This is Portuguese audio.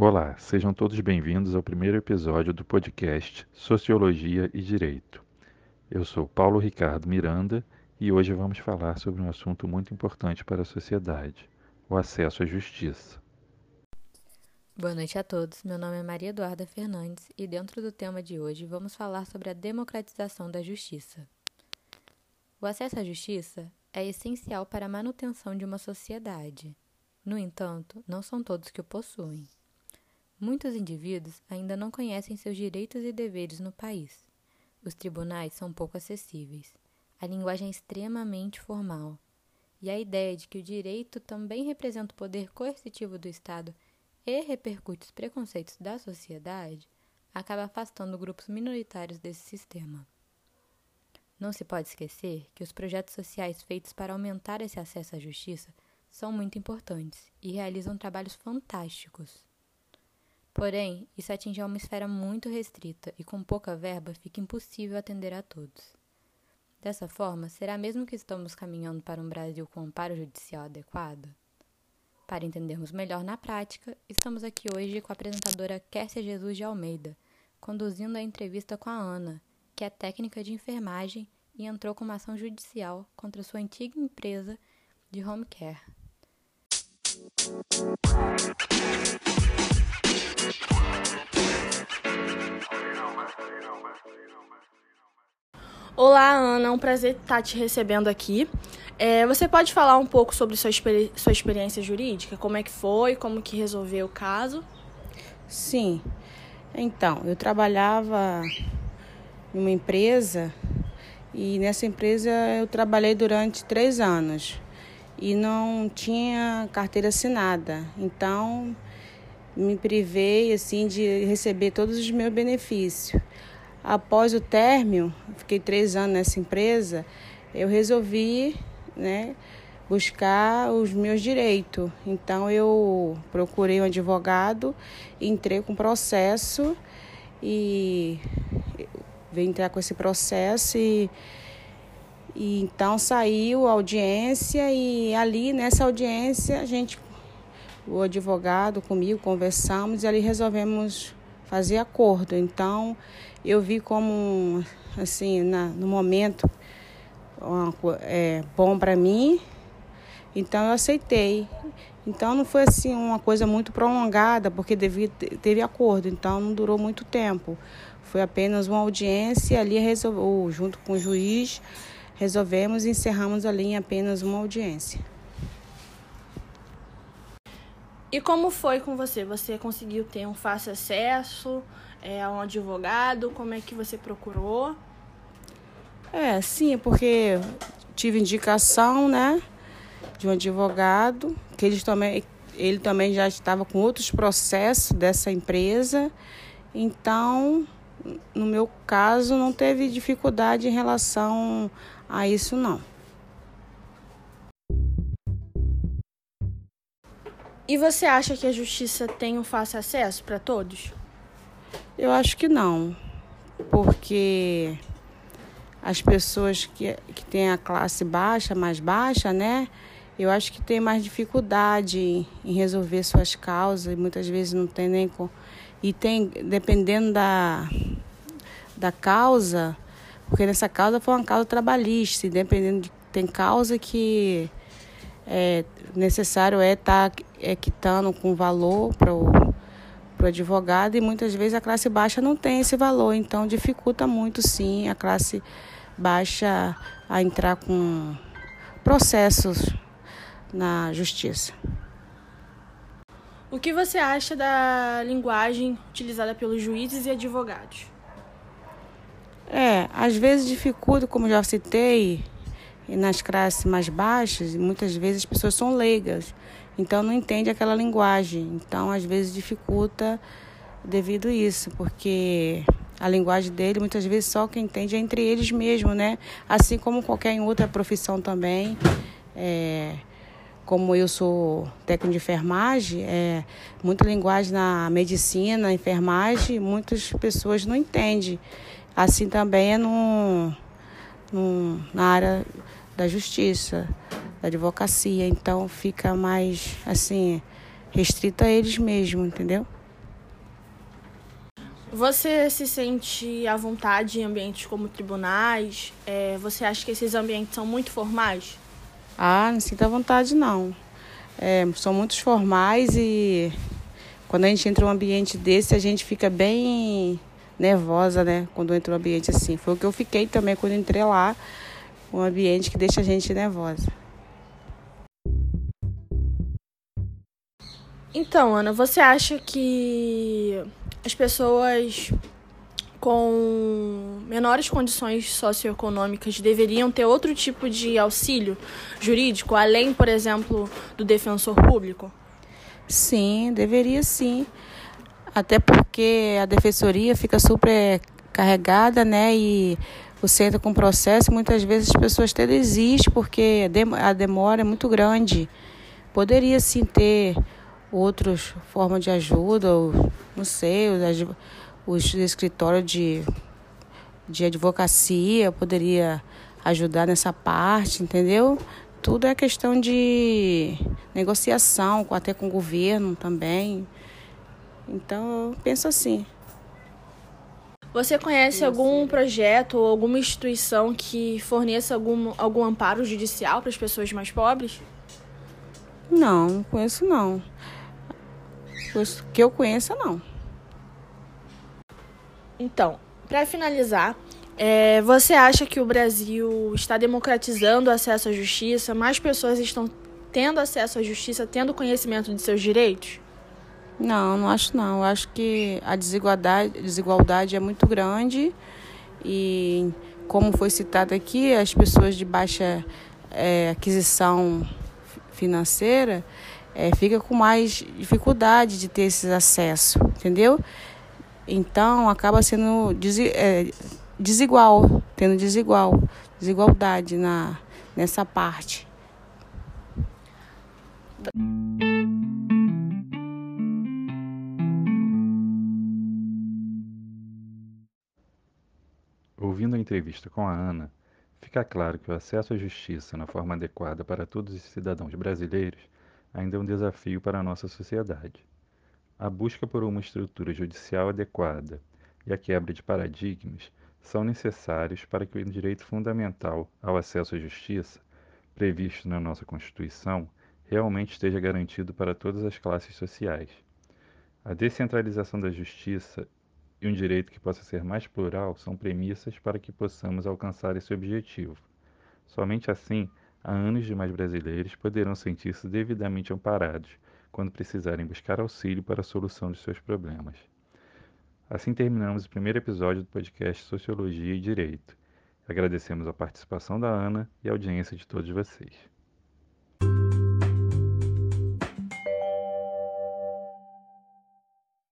Olá, sejam todos bem-vindos ao primeiro episódio do podcast Sociologia e Direito. Eu sou Paulo Ricardo Miranda e hoje vamos falar sobre um assunto muito importante para a sociedade: o acesso à justiça. Boa noite a todos. Meu nome é Maria Eduarda Fernandes e, dentro do tema de hoje, vamos falar sobre a democratização da justiça. O acesso à justiça é essencial para a manutenção de uma sociedade. No entanto, não são todos que o possuem. Muitos indivíduos ainda não conhecem seus direitos e deveres no país. Os tribunais são pouco acessíveis. A linguagem é extremamente formal. E a ideia de que o direito também representa o poder coercitivo do Estado e repercute os preconceitos da sociedade acaba afastando grupos minoritários desse sistema. Não se pode esquecer que os projetos sociais feitos para aumentar esse acesso à justiça são muito importantes e realizam trabalhos fantásticos. Porém, isso atinge uma esfera muito restrita e com pouca verba fica impossível atender a todos. Dessa forma, será mesmo que estamos caminhando para um Brasil com amparo judicial adequado? Para entendermos melhor na prática, estamos aqui hoje com a apresentadora Kércia Jesus de Almeida, conduzindo a entrevista com a Ana, que é técnica de enfermagem e entrou com uma ação judicial contra sua antiga empresa de home care. Olá, Ana, é um prazer estar te recebendo aqui. É, você pode falar um pouco sobre sua, experi sua experiência jurídica? Como é que foi? Como que resolveu o caso? Sim. Então, eu trabalhava em uma empresa e nessa empresa eu trabalhei durante três anos e não tinha carteira assinada. Então, me privei assim de receber todos os meus benefícios. Após o término, fiquei três anos nessa empresa, eu resolvi né, buscar os meus direitos. Então eu procurei um advogado, entrei com processo e veio entrar com esse processo e, e então saiu a audiência e ali nessa audiência a gente, o advogado comigo, conversamos e ali resolvemos fazer acordo. Então eu vi como, assim, na, no momento uma, é, bom para mim, então eu aceitei. Então não foi assim uma coisa muito prolongada, porque devia, teve acordo, então não durou muito tempo. Foi apenas uma audiência ali resolveu, junto com o juiz, resolvemos e encerramos ali em apenas uma audiência. E como foi com você? Você conseguiu ter um fácil acesso é, a um advogado? Como é que você procurou? É, sim, porque tive indicação, né, de um advogado, que eles também, ele também já estava com outros processos dessa empresa. Então, no meu caso, não teve dificuldade em relação a isso, não. E você acha que a justiça tem um fácil acesso para todos? Eu acho que não, porque as pessoas que, que têm a classe baixa, mais baixa, né? Eu acho que tem mais dificuldade em resolver suas causas, e muitas vezes não tem nem. Com... E tem, dependendo da, da causa, porque nessa causa foi uma causa trabalhista, e dependendo de. Tem causa que é necessário é estar tá, é, quitando com valor para o advogado e muitas vezes a classe baixa não tem esse valor, então dificulta muito sim a classe baixa a entrar com processos na justiça. O que você acha da linguagem utilizada pelos juízes e advogados? É, às vezes dificulta, como já citei, nas classes mais baixas, muitas vezes as pessoas são leigas, então não entende aquela linguagem. Então, às vezes dificulta devido a isso, porque a linguagem dele muitas vezes só quem entende é entre eles mesmo, né? Assim como qualquer outra profissão também. É, como eu sou técnico de enfermagem, é, muita linguagem na medicina, enfermagem, muitas pessoas não entendem. Assim também é no, no, na área da justiça, da advocacia. Então fica mais assim, restrito a eles mesmos, entendeu? Você se sente à vontade em ambientes como tribunais? É, você acha que esses ambientes são muito formais? Ah, não sinto à vontade não. É, são muitos formais e quando a gente entra em um ambiente desse, a gente fica bem nervosa, né? Quando entra um ambiente assim. Foi o que eu fiquei também quando entrei lá, um ambiente que deixa a gente nervosa. Então, Ana, você acha que as pessoas com menores condições socioeconômicas deveriam ter outro tipo de auxílio jurídico, além, por exemplo, do defensor público? Sim, deveria sim. Até porque a defensoria fica super carregada, né? E você entra com processo, muitas vezes as pessoas até desistem porque a demora é muito grande. Poderia sim ter outras formas de ajuda, ou, não sei, os, os escritórios de, de advocacia poderia ajudar nessa parte, entendeu? Tudo é questão de negociação, até com o governo também. Então, eu penso assim. Você conhece algum projeto ou alguma instituição que forneça algum, algum amparo judicial para as pessoas mais pobres? Não, não conheço não que eu conheça, não. Então, para finalizar, é, você acha que o Brasil está democratizando o acesso à justiça? Mais pessoas estão tendo acesso à justiça, tendo conhecimento de seus direitos? Não, não acho não. Eu acho que a desigualdade, desigualdade é muito grande e, como foi citado aqui, as pessoas de baixa é, aquisição financeira é, fica com mais dificuldade de ter esse acesso, entendeu? Então acaba sendo é, desigual, tendo desigual, desigualdade na, nessa parte. Entrevista com a Ana, fica claro que o acesso à justiça na forma adequada para todos os cidadãos brasileiros ainda é um desafio para a nossa sociedade. A busca por uma estrutura judicial adequada e a quebra de paradigmas são necessários para que o direito fundamental ao acesso à justiça, previsto na nossa Constituição, realmente esteja garantido para todas as classes sociais. A descentralização da justiça e um direito que possa ser mais plural são premissas para que possamos alcançar esse objetivo. Somente assim há anos demais brasileiros poderão sentir-se devidamente amparados quando precisarem buscar auxílio para a solução de seus problemas. Assim terminamos o primeiro episódio do podcast Sociologia e Direito. Agradecemos a participação da Ana e a audiência de todos vocês.